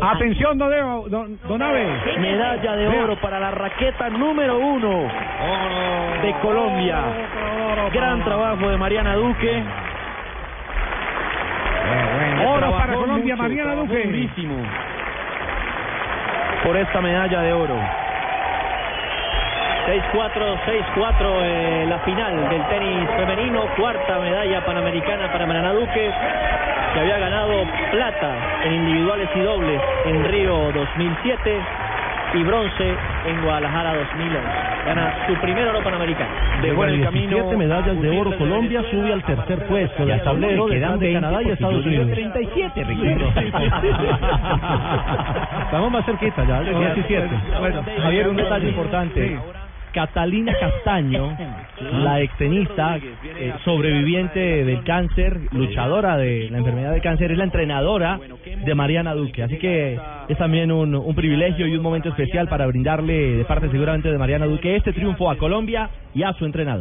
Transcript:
Atención, don, Eo, don, don Abe. Medalla de oro para la raqueta número uno de Colombia. Gran trabajo de Mariana Duque. Oro para Colombia, mucho, Mariana Duque. durísimo por esta medalla de oro. 6-4, 6-4 eh, la final del tenis femenino, cuarta medalla panamericana para Mariana Duque, que había ganado plata en individuales y dobles en Río 2007 y bronce en Guadalajara 2011. Gana su primer oro panamericano. Dejó en el camino 17 medallas de oro, Colombia sube al tercer puesto del tablero de 20 Canadá y Estados Unidos. 37, Ricardo. Estamos más cerquita ya, son 17. Bueno, Javier, un detalle importante. Catalina Castaño, la extenista, eh, sobreviviente del cáncer, luchadora de la enfermedad de cáncer, es la entrenadora de Mariana Duque. Así que es también un, un privilegio y un momento especial para brindarle, de parte seguramente de Mariana Duque, este triunfo a Colombia y a su entrenador.